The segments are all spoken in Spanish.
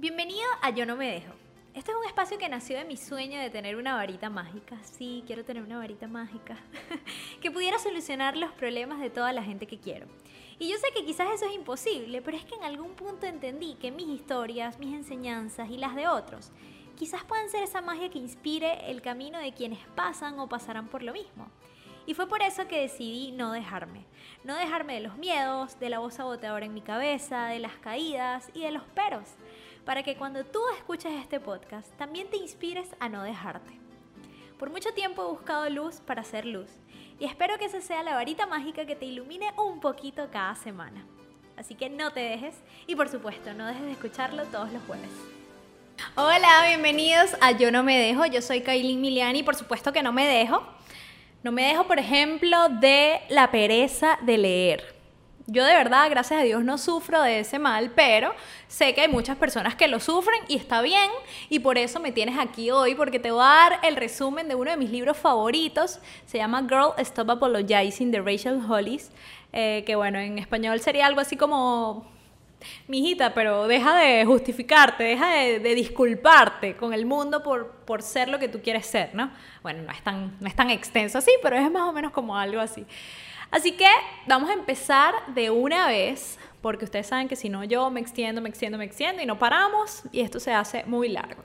Bienvenido a Yo No Me Dejo. Este es un espacio que nació de mi sueño de tener una varita mágica. Sí, quiero tener una varita mágica. que pudiera solucionar los problemas de toda la gente que quiero. Y yo sé que quizás eso es imposible, pero es que en algún punto entendí que mis historias, mis enseñanzas y las de otros quizás puedan ser esa magia que inspire el camino de quienes pasan o pasarán por lo mismo. Y fue por eso que decidí no dejarme. No dejarme de los miedos, de la voz saboteadora en mi cabeza, de las caídas y de los peros. Para que cuando tú escuches este podcast también te inspires a no dejarte. Por mucho tiempo he buscado luz para hacer luz. Y espero que esa sea la varita mágica que te ilumine un poquito cada semana. Así que no te dejes y por supuesto no dejes de escucharlo todos los jueves. Hola, bienvenidos a Yo No Me Dejo. Yo soy Kailin Miliani y por supuesto que no me dejo. No me dejo, por ejemplo, de la pereza de leer. Yo de verdad, gracias a Dios, no sufro de ese mal, pero sé que hay muchas personas que lo sufren y está bien. Y por eso me tienes aquí hoy, porque te voy a dar el resumen de uno de mis libros favoritos. Se llama Girl Stop Apologizing de Rachel Hollis. Eh, que bueno, en español sería algo así como mijita, pero deja de justificarte, deja de, disculparte con el mundo por, por, ser lo que tú quieres ser, ¿no? Bueno, no es, tan, no es tan extenso así, pero es más o menos como algo así. Así que vamos a empezar de una vez, porque ustedes saben que si no yo me extiendo, me extiendo, me extiendo y no paramos y esto se hace muy largo.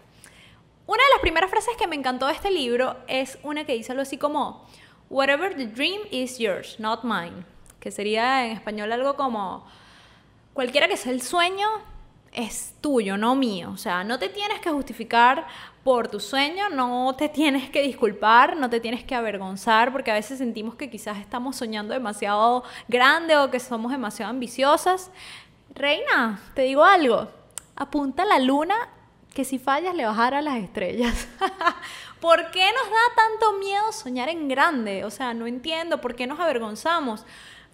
Una de las primeras frases que me encantó de este libro es una que dice algo así como, Whatever the dream is yours, not mine, que sería en español algo como, cualquiera que sea el sueño, es tuyo, no mío. O sea, no te tienes que justificar por tu sueño, no te tienes que disculpar, no te tienes que avergonzar, porque a veces sentimos que quizás estamos soñando demasiado grande o que somos demasiado ambiciosas. Reina, te digo algo, apunta a la luna que si fallas le bajará las estrellas. ¿Por qué nos da tanto miedo soñar en grande? O sea, no entiendo por qué nos avergonzamos.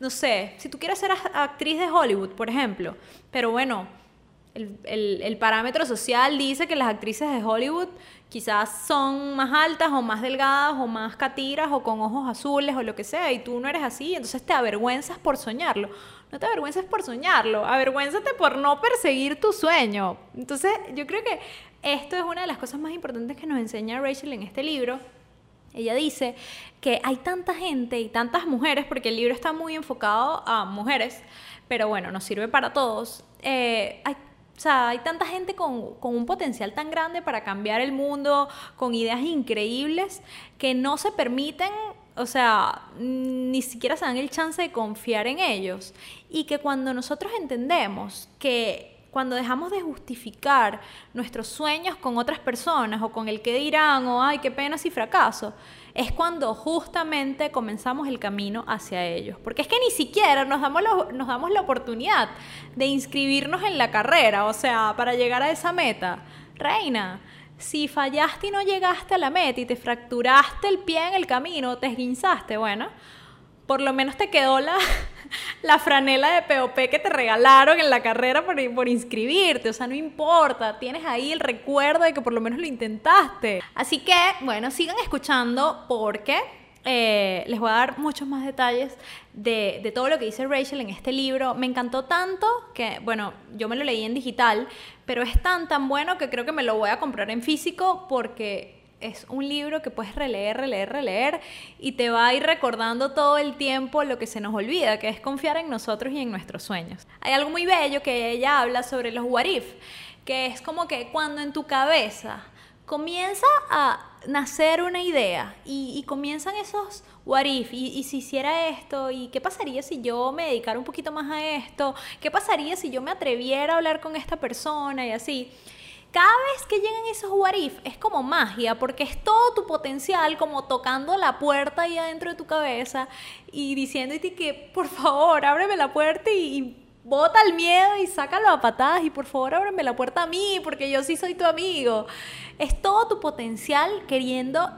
No sé, si tú quieres ser actriz de Hollywood, por ejemplo, pero bueno, el, parámetro social dice que las actrices de Hollywood quizás son más altas o más delgadas o más catiras o con ojos azules o lo que sea y tú no eres así, entonces te avergüenzas por soñarlo. No te avergüences por soñarlo, avergüénzate por no perseguir tu sueño. Entonces yo creo que esto es una de las cosas más importantes que nos enseña Rachel en este libro. Ella dice que hay tanta gente y tantas mujeres, porque el libro está muy enfocado a mujeres, pero bueno, nos sirve para todos. Eh, hay o sea, hay tanta gente con, un potencial tan grande para cambiar el mundo, con ideas increíbles, que no se permiten, o sea, ni siquiera se dan el chance de confiar en ellos. Y que cuando nosotros entendemos que cuando dejamos de justificar nuestros sueños con otras personas o con el que dirán o ay, qué pena si fracaso, es cuando justamente comenzamos el camino hacia ellos. Porque es que ni siquiera nos damos, nos damos la oportunidad de inscribirnos en la carrera, o sea, para llegar a esa meta. Reina, si fallaste y no llegaste a la meta y te fracturaste el pie en el camino, te esguinzaste, bueno, por lo menos te quedó la, la franela de POP que te regalaron en la carrera por, por, inscribirte. O sea, no importa, tienes ahí el recuerdo de que por lo menos lo intentaste. Así que, bueno, sigan escuchando porque eh, les voy a dar muchos más detalles de, de, todo lo que dice Rachel en este libro. Me encantó tanto que, bueno, yo me lo leí en digital, pero es tan, tan bueno que creo que me lo voy a comprar en físico porque es un libro que puedes releer, releer, releer y te va a ir recordando todo el tiempo lo que se nos olvida, que es confiar en nosotros y en nuestros sueños. Hay algo muy bello que ella habla sobre los what if, que es como que cuando en tu cabeza comienza a nacer una idea y, comienzan esos what if, y, y, si hiciera esto, y qué pasaría si yo me dedicara un poquito más a esto, qué pasaría si yo me atreviera a hablar con esta persona y así cada vez que llegan esos what es como magia, porque es todo tu potencial como tocando la puerta ahí adentro de tu cabeza y diciéndote que, por favor, ábreme la puerta y, bota el miedo y sácalo a patadas y por favor ábreme la puerta a mí porque yo sí soy tu amigo. Es todo tu potencial queriendo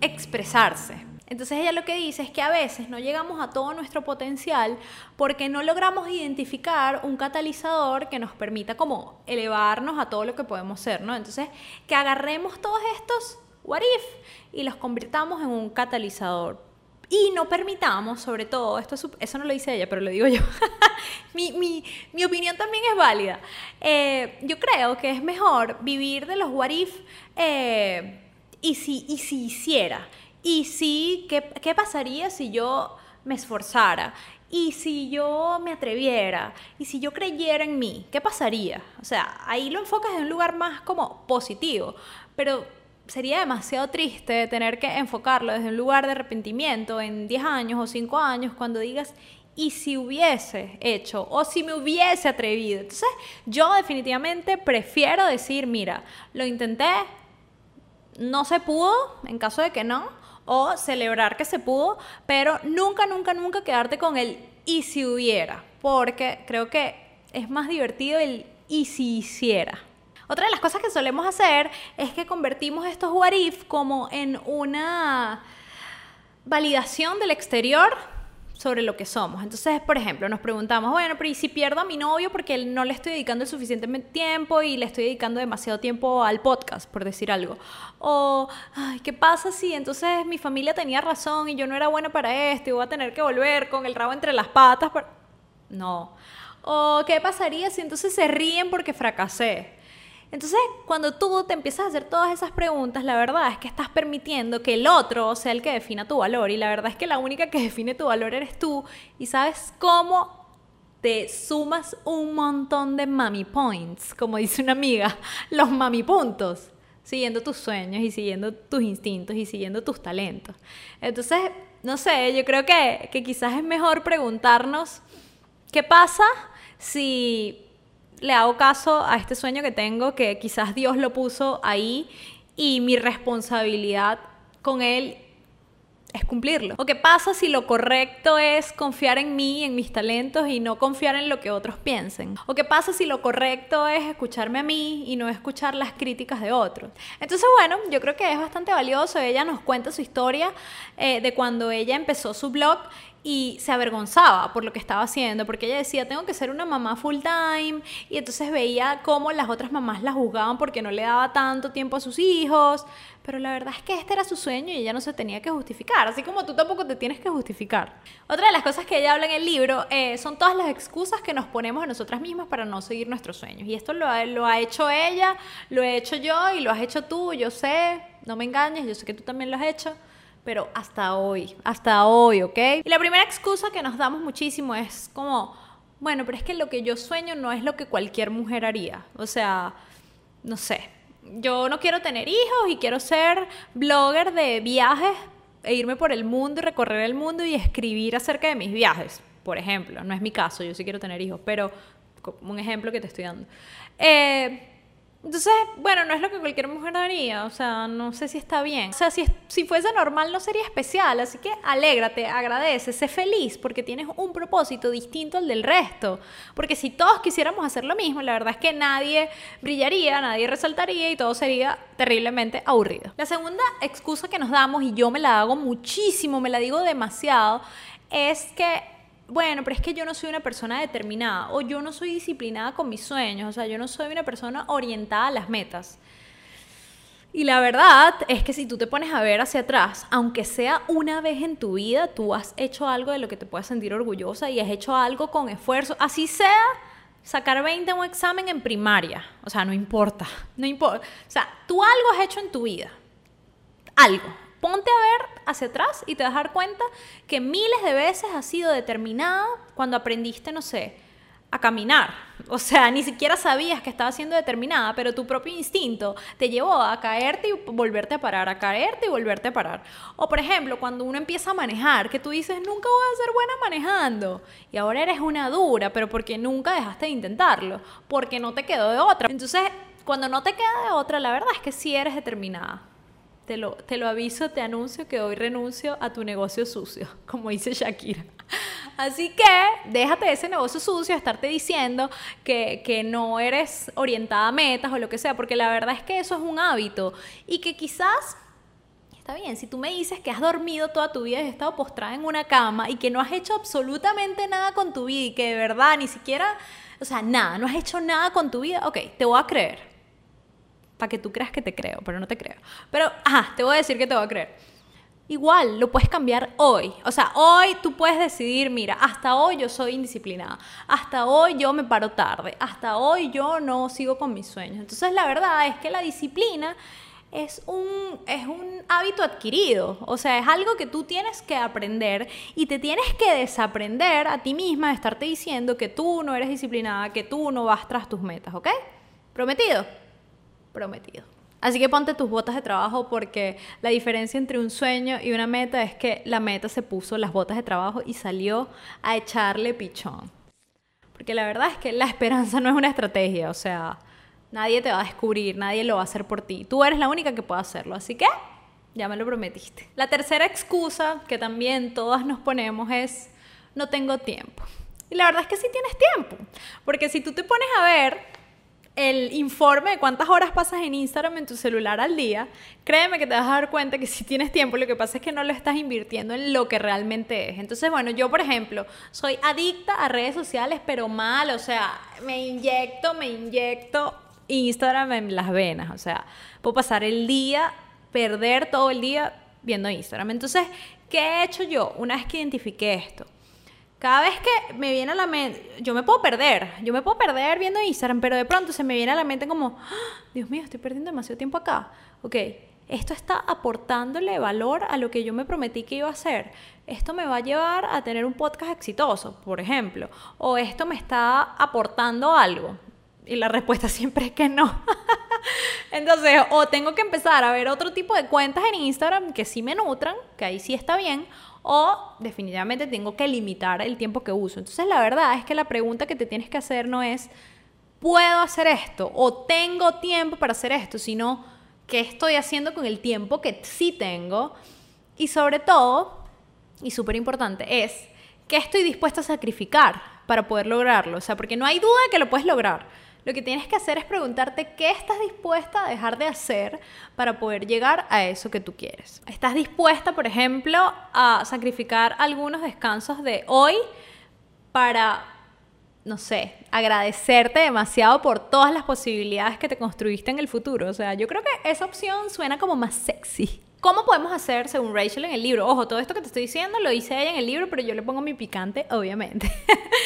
expresarse. Entonces ella lo que dice es que a veces no llegamos a todo nuestro potencial porque no logramos identificar un catalizador que nos permita como elevarnos a todo lo que podemos ser, ¿no? Entonces que agarremos todos estos what if y los convirtamos en un catalizador. Y no permitamos, sobre todo, esto eso no lo dice ella, pero lo digo yo, mi, mi, mi, opinión también es válida. Eh, yo creo que es mejor vivir de los what if eh, y, si, y si hiciera. Y si, ¿qué, ¿qué pasaría si yo me esforzara? Y si yo me atreviera, y si yo creyera en mí, ¿qué pasaría? O sea, ahí lo enfocas en un lugar más como positivo, pero sería demasiado triste tener que enfocarlo desde un lugar de arrepentimiento en 10 años o 5 años cuando digas, y si hubiese hecho o si me hubiese atrevido. Entonces, yo definitivamente prefiero decir, mira, lo intenté, no se pudo, en caso de que no, o celebrar que se pudo, pero nunca, nunca, nunca quedarte con el y si hubiera, porque creo que es más divertido el y si hiciera. Otra de las cosas que solemos hacer es que convertimos estos what if como en una validación del exterior sobre lo que somos. Entonces, por ejemplo, nos preguntamos, bueno, pero ¿y si pierdo a mi novio porque no le estoy dedicando el suficiente tiempo y le estoy dedicando demasiado tiempo al podcast, por decir algo? O, ay, ¿qué pasa si entonces mi familia tenía razón y yo no era buena para esto y voy a tener que volver con el rabo entre las patas? No. O, ¿qué pasaría si entonces se ríen porque fracasé? Entonces, cuando tú te empiezas a hacer todas esas preguntas, la verdad es que estás permitiendo que el otro sea el que defina tu valor. Y la verdad es que la única que define tu valor eres tú. Y sabes cómo te sumas un montón de mami points, como dice una amiga, los mami puntos, siguiendo tus sueños y siguiendo tus instintos y siguiendo tus talentos. Entonces, no sé, yo creo que, que quizás es mejor preguntarnos, ¿qué pasa si le hago caso a este sueño que tengo, que quizás Dios lo puso ahí y mi responsabilidad con él es cumplirlo. ¿O qué pasa si lo correcto es confiar en mí, en mis talentos y no confiar en lo que otros piensen? ¿O qué pasa si lo correcto es escucharme a mí y no escuchar las críticas de otros? Entonces, bueno, yo creo que es bastante valioso. Ella nos cuenta su historia eh, de cuando ella empezó su blog y se avergonzaba por lo que estaba haciendo, porque ella decía, tengo que ser una mamá full time, y entonces veía cómo las otras mamás la juzgaban porque no le daba tanto tiempo a sus hijos, pero la verdad es que este era su sueño y ella no se tenía que justificar, así como tú tampoco te tienes que justificar. Otra de las cosas que ella habla en el libro eh, son todas las excusas que nos ponemos a nosotras mismas para no seguir nuestros sueños, y esto lo ha, lo ha hecho ella, lo he hecho yo y lo has hecho tú, yo sé, no me engañes, yo sé que tú también lo has hecho pero hasta hoy, hasta hoy, ¿ok? Y la primera excusa que nos damos muchísimo es como, bueno, pero es que lo que yo sueño no es lo que cualquier mujer haría. O sea, no sé, yo no quiero tener hijos y quiero ser blogger de viajes e irme por el mundo recorrer el mundo y escribir acerca de mis viajes, por ejemplo. No es mi caso, yo sí quiero tener hijos, pero un ejemplo que te estoy dando. Eh, entonces, bueno, no es lo que cualquier mujer haría, o sea, no sé si está bien. O sea, si, si fuese normal no sería especial, así que alégrate, agradece, sé feliz porque tienes un propósito distinto al del resto. Porque si todos quisiéramos hacer lo mismo, la verdad es que nadie brillaría, nadie resaltaría y todo sería terriblemente aburrido. La segunda excusa que nos damos, y yo me la hago muchísimo, me la digo demasiado, es que bueno, pero es que yo no soy una persona determinada o yo no soy disciplinada con mis sueños, o sea, yo no soy una persona orientada a las metas. Y la verdad es que si tú te pones a ver hacia atrás, aunque sea una vez en tu vida, tú has hecho algo de lo que te puedas sentir orgullosa y has hecho algo con esfuerzo, así sea sacar 20 en un examen en primaria, o sea, no importa, no importa, o sea, tú algo has hecho en tu vida, algo, ponte a ver hacia atrás y te vas a dar cuenta que miles de veces has sido determinada cuando aprendiste, no sé, a caminar. O sea, ni siquiera sabías que estabas siendo determinada, pero tu propio instinto te llevó a caerte y volverte a parar, a caerte y volverte a parar. O por ejemplo, cuando uno empieza a manejar, que tú dices, nunca voy a ser buena manejando, y ahora eres una dura, pero porque nunca dejaste de intentarlo, porque no te quedó de otra. Entonces, cuando no te queda de otra, la verdad es que sí eres determinada. Te lo, aviso, te anuncio que hoy renuncio a tu negocio sucio, como dice Shakira. Así que déjate ese negocio sucio, estarte diciendo que, que no eres orientada a metas o lo que sea, porque la verdad es que eso es un hábito y que quizás Está bien, si tú me dices que has dormido toda tu vida y has estado postrada en una cama y que no has hecho absolutamente nada con tu vida y que de verdad ni siquiera, o sea, nada, no has hecho nada con tu vida, ok, te voy a creer. Para que tú creas que te creo, pero no te creo. Pero, ajá, te voy a decir que te voy a creer. Igual, lo puedes cambiar hoy. O sea, hoy tú puedes decidir, mira, hasta hoy yo soy indisciplinada, hasta hoy yo me paro tarde, hasta hoy yo no sigo con mis sueños. Entonces, la verdad es que la disciplina es un, es un hábito adquirido, o sea, es algo que tú tienes que aprender y te tienes que desaprender a ti misma de estarte diciendo que tú no eres disciplinada, que tú no vas tras tus metas, ¿ok? ¿Prometido? Prometido. Así que ponte tus botas de trabajo porque la diferencia entre un sueño y una meta es que la meta se puso las botas de trabajo y salió a echarle pichón. Porque la verdad es que la esperanza no es una estrategia, o sea, Nadie te va a descubrir, nadie lo va a hacer por ti. Tú eres la única que puede hacerlo, así que ya me lo prometiste. La tercera excusa que también todas nos ponemos es no tengo tiempo. Y la verdad es que sí tienes tiempo, porque si tú te pones a ver el informe de cuántas horas pasas en Instagram en tu celular al día, créeme que te vas a dar cuenta que si tienes tiempo, lo que pasa es que no lo estás invirtiendo en lo que realmente es. Entonces, bueno, yo por ejemplo, soy adicta a redes sociales, pero mal, o sea, me inyecto, me inyecto Instagram en las venas. O sea, puedo pasar el día, perder todo el día viendo Instagram. Entonces, ¿qué he hecho yo una vez que identifiqué esto? Cada vez que me viene a la mente, yo me puedo perder, yo me puedo perder viendo Instagram, pero de pronto se me viene a la mente como, ¡Ah! Dios mío, estoy perdiendo demasiado tiempo acá. Ok, esto está aportándole valor a lo que yo me prometí que iba a hacer. Esto me va a llevar a tener un podcast exitoso, por ejemplo. O esto me está aportando algo. Y la respuesta siempre es que no. Entonces, o tengo que empezar a ver otro tipo de cuentas en Instagram que sí me nutran, que ahí sí está bien, o definitivamente tengo que limitar el tiempo que uso. Entonces, la verdad es que la pregunta que te tienes que hacer no es, ¿puedo hacer esto? o tengo tiempo para hacer esto, sino, ¿qué estoy haciendo con el tiempo que sí tengo? Y sobre todo, y súper importante, es, ¿qué estoy dispuesta a sacrificar para poder lograrlo? O sea, porque no hay duda de que lo puedes lograr lo que tienes que hacer es preguntarte qué estás dispuesta a dejar de hacer para poder llegar a eso que tú quieres. ¿Estás dispuesta, por ejemplo, a sacrificar algunos descansos de hoy para, no sé, agradecerte demasiado por todas las posibilidades que te construiste en el futuro? O sea, yo creo que esa opción suena como más sexy. ¿Cómo podemos hacer, según Rachel en el libro? Ojo, todo esto que te estoy diciendo lo hice ella en el libro, pero yo le pongo mi picante, obviamente.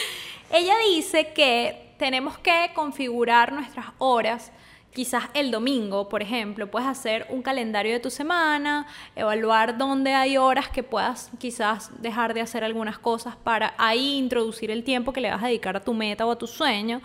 ella dice que tenemos que configurar nuestras horas. Quizás el domingo, por ejemplo, puedes hacer un calendario de tu semana, evaluar dónde hay horas que puedas quizás dejar de hacer algunas cosas para ahí introducir el tiempo que le vas a dedicar a tu meta o a tu sueño.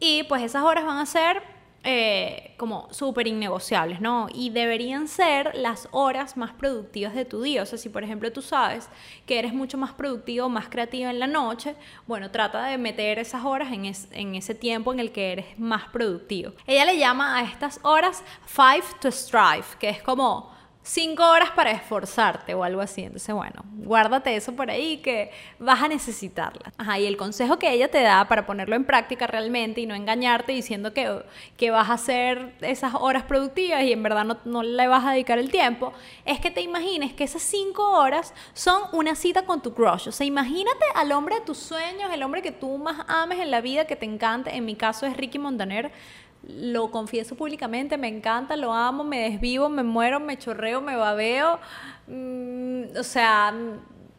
Y pues esas horas van a ser eh, como súper innegociables, ¿no? Y deberían ser las horas más productivas de tu día. O sea, si por ejemplo tú sabes que eres mucho más productivo, más creativo en la noche, bueno, trata de meter esas horas en, en ese tiempo en el que eres más productivo. Ella le llama a estas horas five to strive, que es como cinco horas para esforzarte o algo así. Entonces, bueno, guárdate eso por ahí que vas a necesitarla. Ajá, y el consejo que ella te da para ponerlo en práctica realmente y no engañarte diciendo que, que vas a hacer esas horas productivas y en verdad no, no le vas a dedicar el tiempo, es que te imagines que esas cinco horas son una cita con tu crush. O sea, imagínate al hombre de tus sueños, el hombre que tú más ames en la vida, que te encante. En mi caso es Ricky Montaner lo confieso públicamente, me encanta, lo amo, me desvivo, me muero, me chorreo, me babeo. Mm, o sea,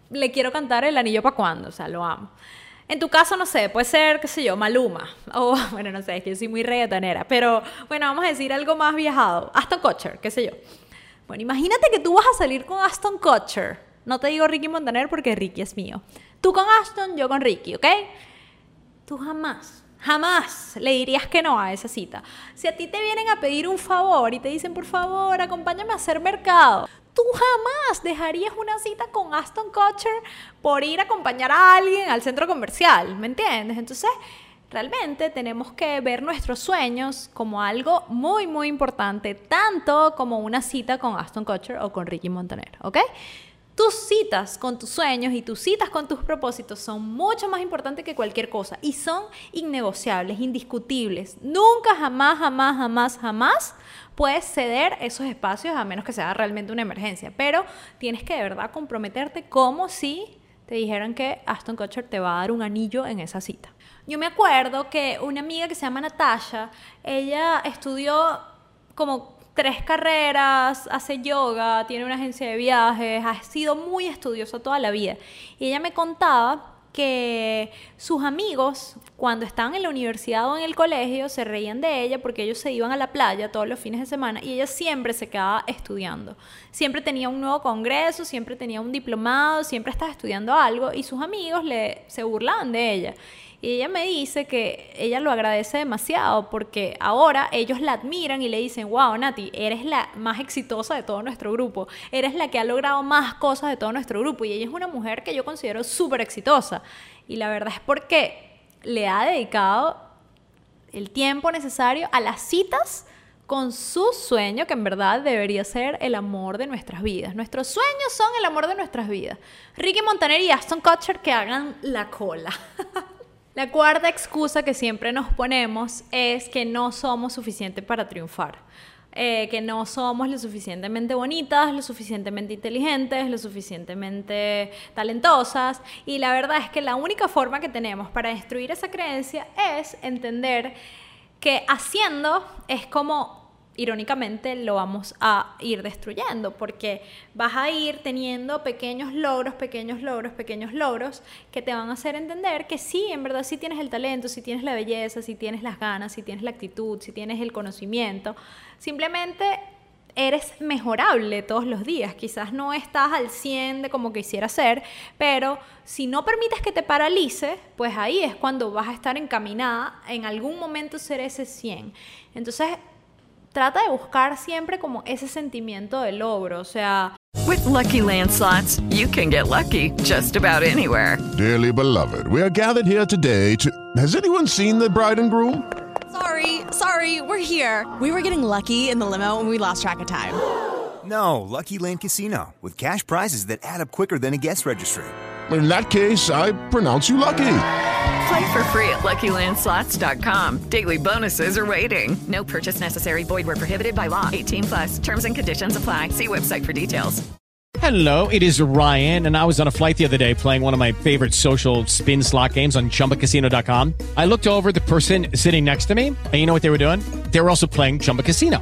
le quiero cantar el anillo para cuando, o sea, lo amo. En tu caso, no sé, puede ser, qué sé yo, Maluma. O, bueno, no sé, es que yo soy muy reggaetonera. Pero, bueno, vamos a decir algo más viajado. Aston Kutcher, qué sé yo. Bueno, imagínate que tú vas a salir con Aston Kutcher. No te digo Ricky Montaner porque Ricky es mío. Tú con Aston, yo con Ricky, ¿ok? Tú jamás Jamás le dirías que no a esa cita. Si a ti te vienen a pedir un favor y te dicen, por favor, acompáñame a hacer mercado, tú jamás dejarías una cita con Aston Kutcher por ir a acompañar a alguien al centro comercial, ¿me entiendes? Entonces, realmente tenemos que ver nuestros sueños como algo muy, muy importante, tanto como una cita con Aston Kutcher o con Ricky Montaner, ¿ok? Tus citas con tus sueños y tus citas con tus propósitos son mucho más importantes que cualquier cosa y son innegociables, indiscutibles. Nunca, jamás, jamás, jamás, jamás puedes ceder esos espacios a menos que sea realmente una emergencia. Pero tienes que de verdad comprometerte como si te dijeran que Aston Kutcher te va a dar un anillo en esa cita. Yo me acuerdo que una amiga que se llama Natasha, ella estudió como tres carreras, hace yoga, tiene una agencia de viajes, ha sido muy estudiosa toda la vida. Y ella me contaba que sus amigos, cuando estaban en la universidad o en el colegio, se reían de ella porque ellos se iban a la playa todos los fines de semana y ella siempre se quedaba estudiando. Siempre tenía un nuevo congreso, siempre tenía un diplomado, siempre estaba estudiando algo y sus amigos le, se burlaban de ella. Y ella me dice que ella lo agradece demasiado porque ahora ellos la admiran y le dicen, wow, Nati, eres la más exitosa de todo nuestro grupo, eres la que ha logrado más cosas de todo nuestro grupo. Y ella es una mujer que yo considero súper exitosa. Y la verdad es porque le ha dedicado el tiempo necesario a las citas con su sueño, que en verdad debería ser el amor de nuestras vidas. Nuestros sueños son el amor de nuestras vidas. Ricky Montaner y Aston Kutcher que hagan la cola. La cuarta excusa que siempre nos ponemos es que no somos suficientes para triunfar. Eh, que no somos lo suficientemente bonitas, lo suficientemente inteligentes, lo suficientemente talentosas. Y la verdad es que la única forma que tenemos para destruir esa creencia es entender que haciendo es como irónicamente lo vamos a ir destruyendo porque vas a ir teniendo pequeños logros, pequeños logros, pequeños logros que te van a hacer entender que sí, en verdad sí tienes el talento, sí tienes la belleza, sí tienes las ganas, sí tienes la actitud, sí tienes el conocimiento. Simplemente eres mejorable todos los días. Quizás no estás al 100 de como quisieras ser, pero si no permites que te paralice, pues ahí es cuando vas a estar encaminada en algún momento ser ese 100. Entonces, trata de buscar siempre como ese sentimiento de logro, o sea... With lucky landslots, you can get lucky just about anywhere. Dearly beloved, we are gathered here today to... Has anyone seen the bride and groom? Sorry, sorry, we're here. We were getting lucky in the limo and we lost track of time. No, Lucky Land Casino, with cash prizes that add up quicker than a guest registry. In that case, I pronounce you lucky. Play for free at LuckyLandSlots.com. Daily bonuses are waiting. No purchase necessary. Void where prohibited by law. 18 plus. Terms and conditions apply. See website for details. Hello, it is Ryan, and I was on a flight the other day playing one of my favorite social spin slot games on ChumbaCasino.com. I looked over the person sitting next to me, and you know what they were doing? They were also playing Chumba Casino.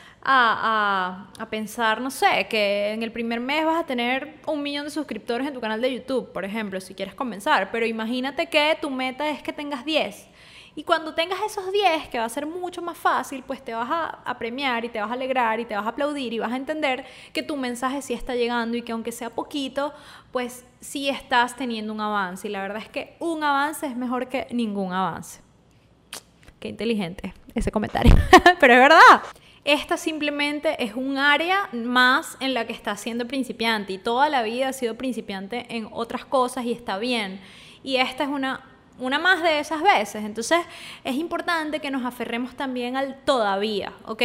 a, a, a, pensar, no sé, que en el primer mes vas a tener un millón de suscriptores en tu canal de YouTube, por ejemplo, si quieres comenzar. Pero imagínate que tu meta es que tengas 10 y cuando tengas esos 10, que va a ser mucho más fácil, pues te vas a, premiar y te vas a alegrar y te vas a aplaudir y vas a entender que tu mensaje sí está llegando y que aunque sea poquito, pues sí estás teniendo un avance. Y la verdad es que un avance es mejor que ningún avance. Qué inteligente ese comentario. Pero es verdad. Esta simplemente es un área más en la que está siendo principiante y toda la vida ha sido principiante en otras cosas y está bien. Y esta es una una más de esas veces. Entonces es importante que nos aferremos también al todavía, ¿ok?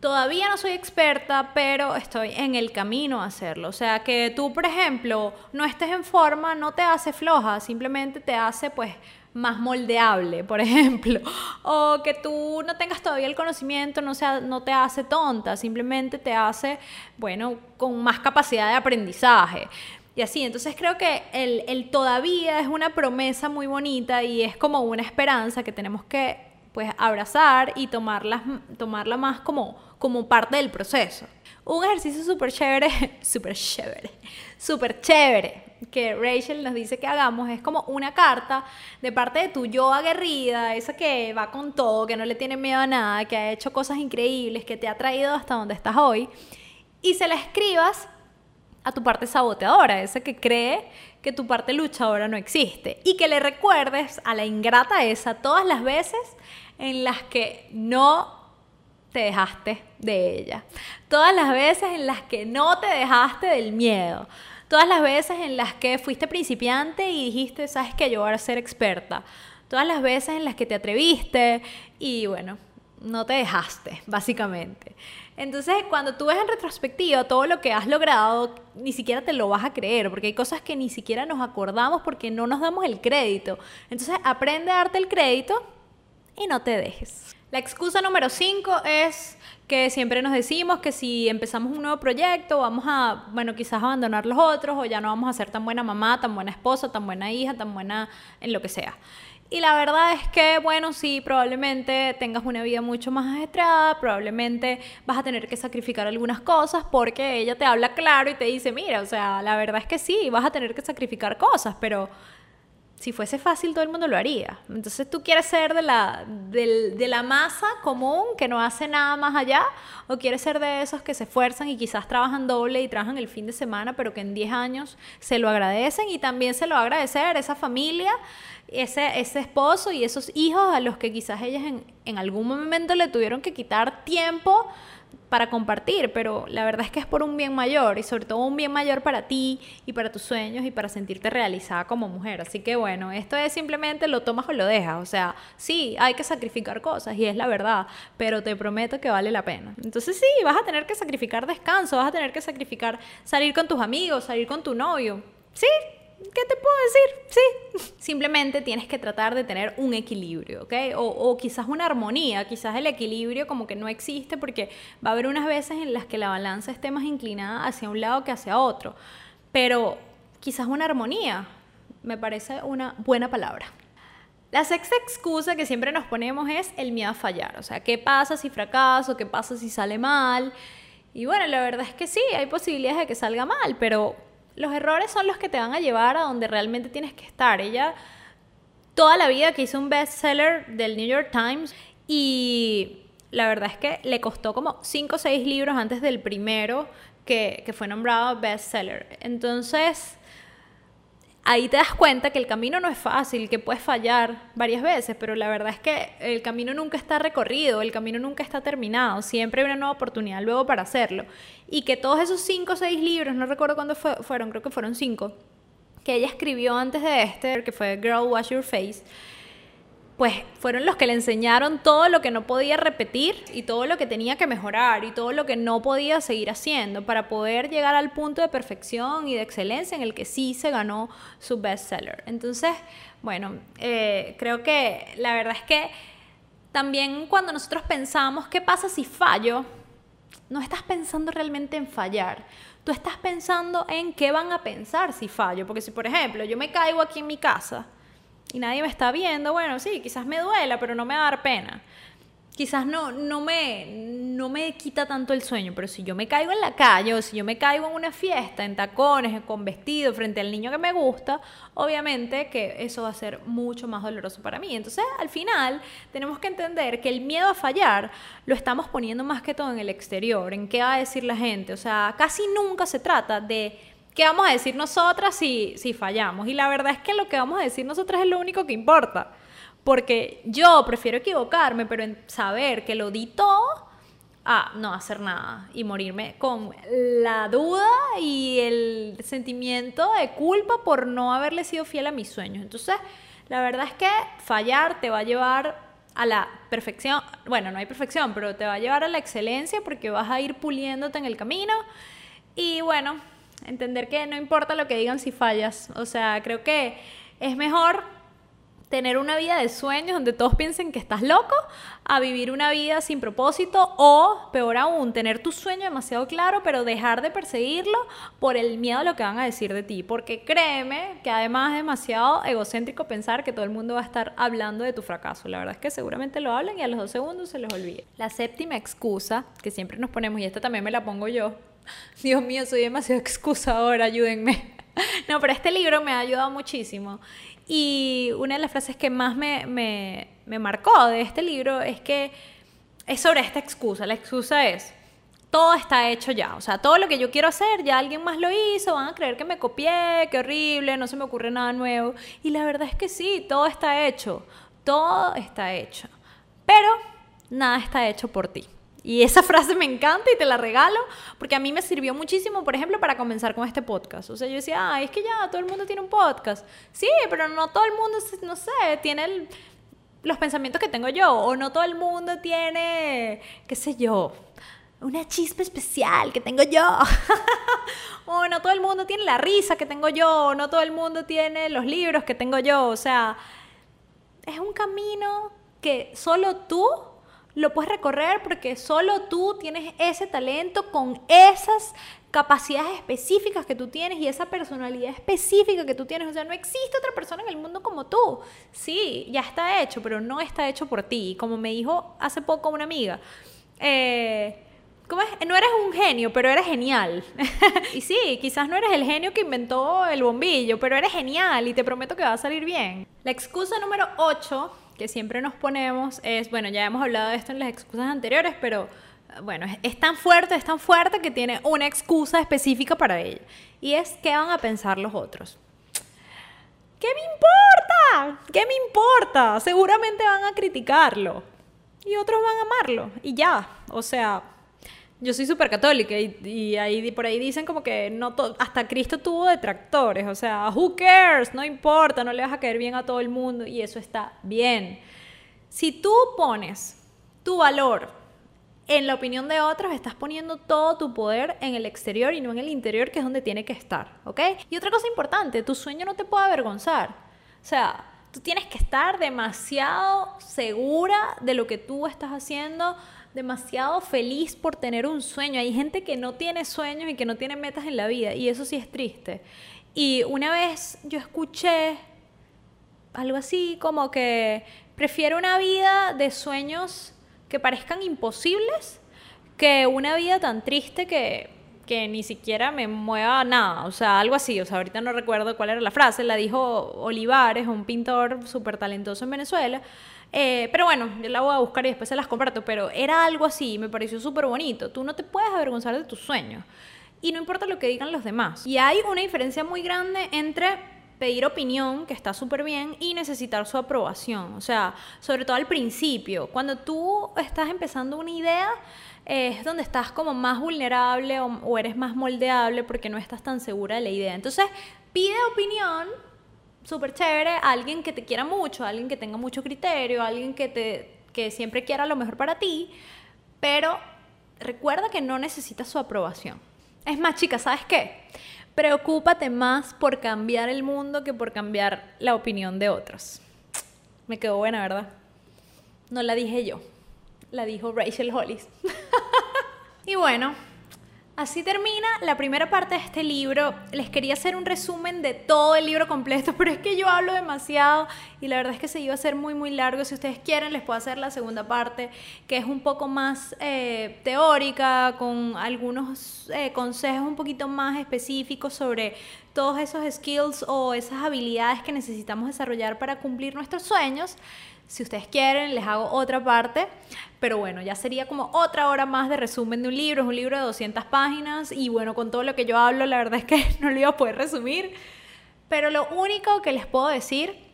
Todavía no soy experta, pero estoy en el camino a hacerlo. O sea, que tú, por ejemplo, no estés en forma, no te hace floja, simplemente te hace, pues, más moldeable, por ejemplo. O que tú no tengas todavía el conocimiento, no, sea, no te hace tonta, simplemente te hace, bueno, con más capacidad de aprendizaje. Y así, entonces creo que el, el, todavía es una promesa muy bonita y es como una esperanza que tenemos que pues abrazar y tomarla, tomarla más como, como parte del proceso. Un ejercicio súper chévere, súper chévere, súper chévere que Rachel nos dice que hagamos es como una carta de parte de tu yo aguerrida, esa que va con todo, que no le tiene miedo a nada, que ha hecho cosas increíbles, que te ha traído hasta donde estás hoy, y se la escribas a tu parte saboteadora, esa que cree que tu parte luchadora no existe. Y que le recuerdes a la ingrata esa todas las veces en las que no te dejaste de ella. Todas las veces en las que no te dejaste del miedo. Todas las veces en las que fuiste principiante y dijiste, sabes que yo voy a ser experta. Todas las veces en las que te atreviste y bueno, no te dejaste, básicamente. Entonces, cuando tú ves en retrospectiva todo lo que has logrado, ni siquiera te lo vas a creer, porque hay cosas que ni siquiera nos acordamos porque no nos damos el crédito. Entonces, aprende a darte el crédito y no te dejes. La excusa número 5 es que siempre nos decimos que si empezamos un nuevo proyecto vamos a, bueno, quizás abandonar los otros o ya no vamos a ser tan buena mamá, tan buena esposa, tan buena hija, tan buena en lo que sea. Y la verdad es que, bueno, sí, probablemente tengas una vida mucho más ajetreada, probablemente vas a tener que sacrificar algunas cosas porque ella te habla claro y te dice, mira, o sea, la verdad es que sí, vas a tener que sacrificar cosas, pero si fuese fácil todo el mundo lo haría. Entonces tú quieres ser de la, de la masa común que no hace nada más allá o quieres ser de esos que se esfuerzan y quizás trabajan doble y trabajan el fin de semana, pero que en 10 años se lo agradecen y también se lo va a esa familia, ese, ese esposo y esos hijos a los que quizás ellas en, en algún momento le tuvieron que quitar tiempo para compartir, pero la verdad es que es por un bien mayor y sobre todo un bien mayor para ti y para tus sueños y para sentirte realizada como mujer. Así que bueno, esto es simplemente lo tomas o lo dejas. O sea, sí, hay que sacrificar cosas y es la verdad, pero te prometo que vale la pena. Entonces sí, vas a tener que sacrificar descanso, vas a tener que sacrificar salir con tus amigos, salir con tu novio. Sí, ¿qué te puedo decir? Sí. Simplemente tienes que tratar de tener un equilibrio, ¿ok? O, quizás una armonía, quizás el equilibrio como que no existe porque va a haber unas veces en las que la balanza esté más inclinada hacia un lado que hacia otro. Pero quizás una armonía, me parece una buena palabra. La sexta excusa que siempre nos ponemos es el miedo a fallar. O sea, ¿qué pasa si fracaso? ¿Qué pasa si sale mal? Y bueno, la verdad es que sí, hay posibilidades de que salga mal, pero los errores son los que te van a llevar a donde realmente tienes que estar. Ella toda la vida que hizo un bestseller del New York Times y la verdad es que le costó como 5 o 6 libros antes del primero que, que fue nombrado bestseller. Entonces, ahí te das cuenta que el camino no es fácil, que puedes fallar varias veces, pero la verdad es que el camino nunca está recorrido, el camino nunca está terminado, siempre hay una nueva oportunidad luego para hacerlo. Y que todos esos cinco o seis libros, no recuerdo cuándo fueron, creo que fueron cinco, que ella escribió antes de este, que fue Girl Wash Your Face, pues fueron los que le enseñaron todo lo que no podía repetir y todo lo que tenía que mejorar y todo lo que no podía seguir haciendo para poder llegar al punto de perfección y de excelencia en el que sí se ganó su bestseller. Entonces, bueno, eh, creo que la verdad es que también cuando nosotros pensamos, ¿qué pasa si fallo? No estás pensando realmente en fallar. Tú estás pensando en qué van a pensar si fallo. Porque si, por ejemplo, yo me caigo aquí en mi casa, y nadie me está viendo, bueno, sí, quizás me duela, pero no me va a dar pena. Quizás no, no, me, no me quita tanto el sueño, pero si yo me caigo en la calle o si yo me caigo en una fiesta, en tacones, con vestido, frente al niño que me gusta, obviamente que eso va a ser mucho más doloroso para mí. Entonces, al final, tenemos que entender que el miedo a fallar lo estamos poniendo más que todo en el exterior, en qué va a decir la gente. O sea, casi nunca se trata de ¿Qué vamos a decir nosotras si, si fallamos? Y la verdad es que lo que vamos a decir nosotras es lo único que importa. Porque yo prefiero equivocarme, pero saber que lo di todo a no hacer nada y morirme con la duda y el sentimiento de culpa por no haberle sido fiel a mis sueños. Entonces, la verdad es que fallar te va a llevar a la perfección. Bueno, no hay perfección, pero te va a llevar a la excelencia porque vas a ir puliéndote en el camino. Y bueno, entender que no importa lo que digan si fallas. O sea, creo que es mejor tener una vida de sueños donde todos piensen que estás loco a vivir una vida sin propósito o, peor aún, tener tu sueño demasiado claro pero dejar de perseguirlo por el miedo a lo que van a decir de ti. Porque créeme que además es demasiado egocéntrico pensar que todo el mundo va a estar hablando de tu fracaso. La verdad es que seguramente lo hablan y a los dos segundos se les olvida. La séptima excusa que siempre nos ponemos, y esta también me la pongo yo, Dios mío, soy demasiado excusadora, ayúdenme. No, pero este libro me ha ayudado muchísimo. Y una de las frases que más me, me, me marcó de este libro es que es sobre esta excusa. La excusa es, todo está hecho ya. O sea, todo lo que yo quiero hacer, ya alguien más lo hizo, van a creer que me copié, qué horrible, no se me ocurre nada nuevo. Y la verdad es que sí, todo está hecho. Todo está hecho. Pero nada está hecho por ti. Y esa frase me encanta y te la regalo porque a mí me sirvió muchísimo, por ejemplo, para comenzar con este podcast. O sea, yo decía, ah, es que ya todo el mundo tiene un podcast. Sí, pero no todo el mundo, no sé, tiene los pensamientos que tengo yo. O no todo el mundo tiene, qué sé yo, una chispa especial que tengo yo. o no todo el mundo tiene la risa que tengo yo. O no todo el mundo tiene los libros que tengo yo. O sea, es un camino que solo tú lo puedes recorrer porque solo tú tienes ese talento con esas capacidades específicas que tú tienes y esa personalidad específica que tú tienes. O sea, no existe otra persona en el mundo como tú. Sí, ya está hecho, pero no está hecho por ti. Como me dijo hace poco una amiga, eh. No eres un genio, pero eres genial. y sí, quizás no eres el genio que inventó el bombillo, pero eres genial y te prometo que va a salir bien. La excusa número 8 que siempre nos ponemos es, bueno, ya hemos hablado de esto en las excusas anteriores, pero bueno, es, tan fuerte, es tan fuerte que tiene una excusa específica para ello. Y es qué van a pensar los otros. ¿Qué me importa? ¿Qué me importa? Seguramente van a criticarlo. Y otros van a amarlo. Y ya. O sea, yo soy súper católica y, ahí, por ahí dicen como que no hasta Cristo tuvo detractores, o sea, who cares, no importa, no le vas a caer bien a todo el mundo y eso está bien. Si tú pones tu valor en la opinión de otros, estás poniendo todo tu poder en el exterior y no en el interior, que es donde tiene que estar, ¿ok? Y otra cosa importante, tu sueño no te puede avergonzar. O sea, tú tienes que estar demasiado segura de lo que tú estás haciendo, demasiado feliz por tener un sueño. Hay gente que no tiene sueños y que no tiene metas en la vida y eso sí es triste. Y una vez yo escuché algo así como que prefiero una vida de sueños que parezcan imposibles que una vida tan triste que, que ni siquiera me mueva nada, o sea, algo así, o sea, ahorita no recuerdo cuál era la frase, la dijo Olivares, un pintor súper talentoso en Venezuela, eh, pero bueno, yo la voy a buscar y después se las comparto, pero era algo así, me pareció súper bonito. Tú no te puedes avergonzar de tus sueños. Y no importa lo que digan los demás. Y hay una diferencia muy grande entre pedir opinión, que está súper bien, y necesitar su aprobación. O sea, sobre todo al principio, cuando tú estás empezando una idea, es donde estás como más vulnerable o, o eres más moldeable porque no estás tan segura de la idea. Entonces, pide opinión súper chévere, alguien que te quiera mucho, alguien que tenga mucho criterio, alguien que, te, que siempre quiera lo mejor para ti, pero recuerda que no necesitas su aprobación. Es más, chica, ¿sabes qué? Preocúpate más por cambiar el mundo que por cambiar la opinión de otros. Me quedó buena, ¿verdad? No la dije yo, la dijo Rachel Hollis. y bueno, Así termina la primera parte de este libro. Les quería hacer un resumen de todo el libro completo, pero es que yo hablo demasiado y la verdad es que se iba a ser muy, muy largo. Si ustedes quieren, les puedo hacer la segunda parte, que es un poco más eh, teórica, con algunos eh, consejos un poquito más específicos sobre todos esos skills o esas habilidades que necesitamos desarrollar para cumplir nuestros sueños. Si ustedes quieren, les hago otra parte, pero bueno, ya sería como otra hora más de resumen de un libro, es un libro de 200 páginas y bueno, con todo lo que yo hablo, la verdad es que no lo iba a poder resumir, pero lo único que les puedo decir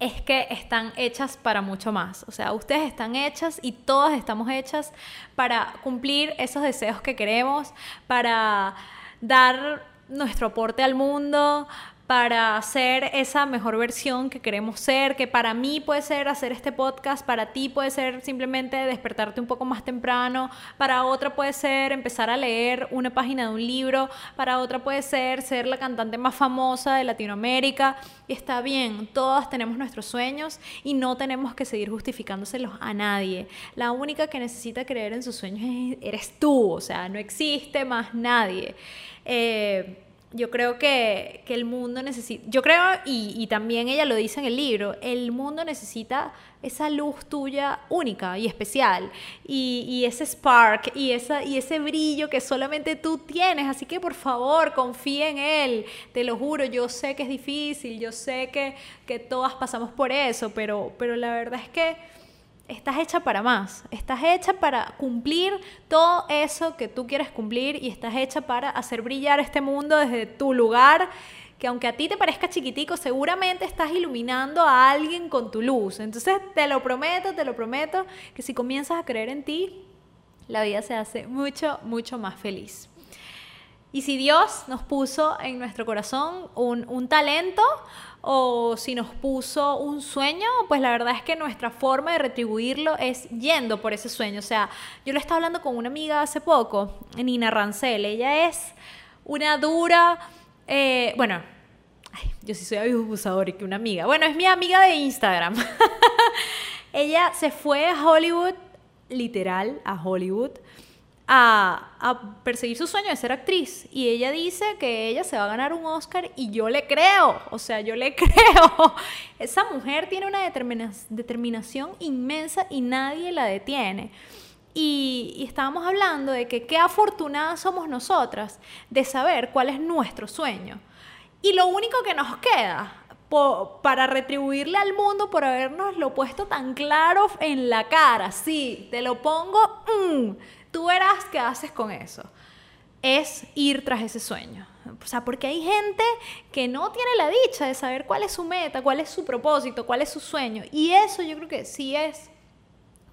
es que están hechas para mucho más. O sea, ustedes están hechas y todas estamos hechas para cumplir esos deseos que queremos, para dar nuestro aporte al mundo, para ser esa mejor versión que queremos ser, que para mí puede ser hacer este podcast, para ti puede ser simplemente despertarte un poco más temprano, para otra puede ser empezar a leer una página de un libro, para otra puede ser ser la cantante más famosa de Latinoamérica. Y está bien, todas tenemos nuestros sueños y no tenemos que seguir justificándoselos a nadie. La única que necesita creer en sus sueños eres tú, o sea, no existe más nadie. Eh, yo creo que, el mundo necesita, yo creo, y, también ella lo dice en el libro, el mundo necesita esa luz tuya única y especial, y, ese spark, y, esa, y ese brillo que solamente tú tienes, así que por favor, confía en él, te lo juro, yo sé que es difícil, yo sé que, que todas pasamos por eso, pero, pero la verdad es que estás hecha para más, estás hecha para cumplir todo eso que tú quieres cumplir y estás hecha para hacer brillar este mundo desde tu lugar, que aunque a ti te parezca chiquitico, seguramente estás iluminando a alguien con tu luz. Entonces te lo prometo, te lo prometo, que si comienzas a creer en ti, la vida se hace mucho, mucho más feliz. Y si Dios nos puso en nuestro corazón un, un, talento o si nos puso un sueño, pues la verdad es que nuestra forma de retribuirlo es yendo por ese sueño. O sea, yo lo estaba hablando con una amiga hace poco, Nina Rancel. Ella es una dura, eh, bueno, yo sí soy abusador y que una amiga. Bueno, es mi amiga de Instagram. Ella se fue a Hollywood, literal, a Hollywood a, perseguir su sueño de ser actriz. Y ella dice que ella se va a ganar un Oscar y yo le creo, o sea, yo le creo. Esa mujer tiene una determinación inmensa y nadie la detiene. Y, y, estábamos hablando de que qué afortunadas somos nosotras de saber cuál es nuestro sueño. Y lo único que nos queda para retribuirle al mundo por habernos lo puesto tan claro en la cara, sí, te lo pongo, mm, Tú verás qué haces con eso. Es ir tras ese sueño. O sea, porque hay gente que no tiene la dicha de saber cuál es su meta, cuál es su propósito, cuál es su sueño. Y eso yo creo que sí es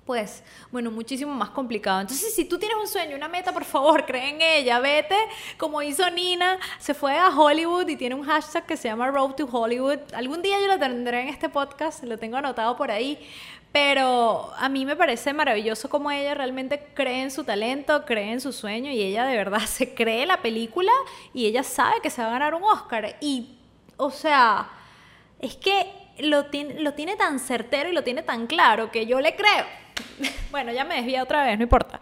pues, bueno, muchísimo más complicado. Entonces, si tú tienes un sueño, una meta, por favor, cree en ella, vete, como hizo Nina, se fue a Hollywood y tiene un hashtag que se llama Road to Hollywood. Algún día yo lo tendré en este podcast, lo tengo anotado por ahí, pero a mí me parece maravilloso como ella realmente cree en su talento, cree en su sueño y ella de verdad se cree la película y ella sabe que se va a ganar un Oscar. Y, o sea, es que lo tiene, lo tiene tan certero y lo tiene tan claro que yo le creo. bueno, ya me desvía otra vez, no importa.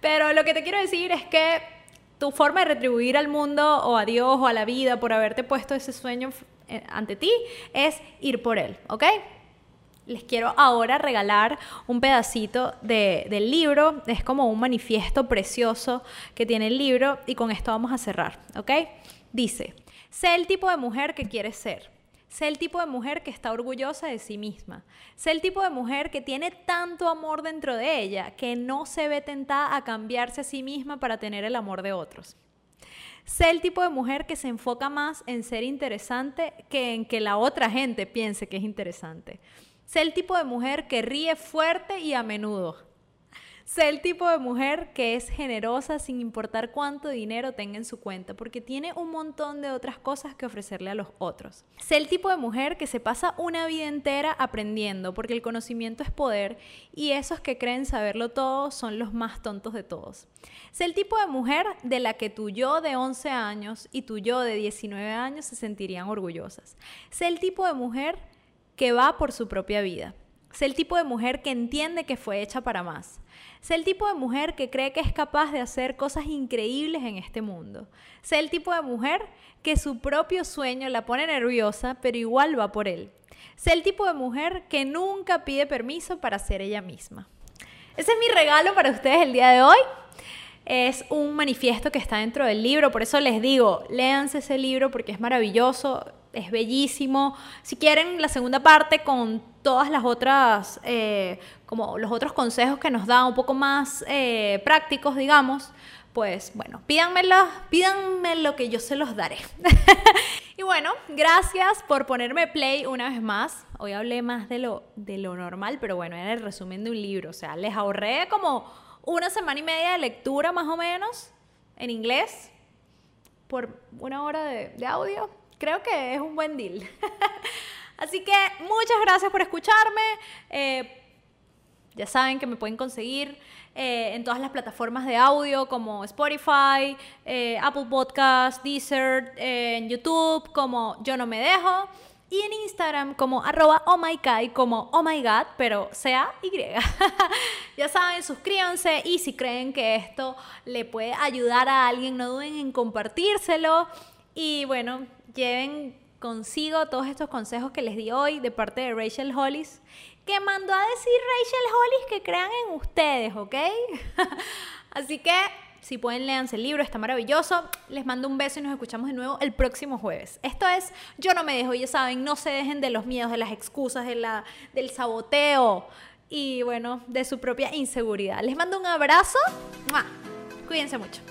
Pero lo que te quiero decir es que tu forma de retribuir al mundo o a Dios o a la vida por haberte puesto ese sueño eh, ante ti es ir por él, ¿ok? Les quiero ahora regalar un pedacito del libro. Es como un manifiesto precioso que tiene el libro y con esto vamos a cerrar, ¿ok? Dice, sé el tipo de mujer que quieres ser. Sé el tipo de mujer que está orgullosa de sí misma. Sé el tipo de mujer que tiene tanto amor dentro de ella que no se ve tentada a cambiarse a sí misma para tener el amor de otros. Sé el tipo de mujer que se enfoca más en ser interesante que en que la otra gente piense que es interesante. Sé el tipo de mujer que ríe fuerte y a menudo. Sé el tipo de mujer que es generosa sin importar cuánto dinero tenga en su cuenta, porque tiene un montón de otras cosas que ofrecerle a los otros. Sé el tipo de mujer que se pasa una vida entera aprendiendo, porque el conocimiento es poder y esos que creen saberlo todo son los más tontos de todos. Sé el tipo de mujer de la que tu yo de 11 años y tu yo de 19 años se sentirían orgullosas. Sé el tipo de mujer que va por su propia vida. Sé el tipo de mujer que entiende que fue hecha para más. Sé el tipo de mujer que cree que es capaz de hacer cosas increíbles en este mundo. Sé el tipo de mujer que su propio sueño la pone nerviosa, pero igual va por él. Sé el tipo de mujer que nunca pide permiso para ser ella misma. Ese es mi regalo para ustedes el día de hoy. Es un manifiesto que está dentro del libro, por eso les digo, léanse ese libro porque es maravilloso es bellísimo. Si quieren la segunda parte con todas las otras, eh, como los otros consejos que nos da un poco más eh, prácticos, digamos, pues bueno, pídanmelo, pídanme lo que yo se los daré. y bueno, gracias por ponerme play una vez más. Hoy hablé más de lo, de lo normal, pero bueno, era el resumen de un libro. O sea, les ahorré como una semana y media de lectura más o menos en inglés por una hora de audio creo que es un buen deal. Así que muchas gracias por escucharme. Eh, ya saben que me pueden conseguir eh, en todas las plataformas de audio como Spotify, eh, Apple Podcasts, Deezer, en YouTube como Yo No Me Dejo y en Instagram como arroba oh como oh my god, pero sea Y. ya saben, suscríbanse y si creen que esto le puede ayudar a alguien, no duden en compartírselo. Y bueno, lleven consigo todos estos consejos que les di hoy de parte de Rachel Hollis, que mandó a decir Rachel Hollis que crean en ustedes, ¿ok? Así que si pueden, leanse el libro, está maravilloso. Les mando un beso y nos escuchamos de nuevo el próximo jueves. Esto es Yo no me dejo, ya saben, no se dejen de los miedos, de las excusas, de la, del saboteo y bueno, de su propia inseguridad. Les mando un abrazo. Cuídense mucho.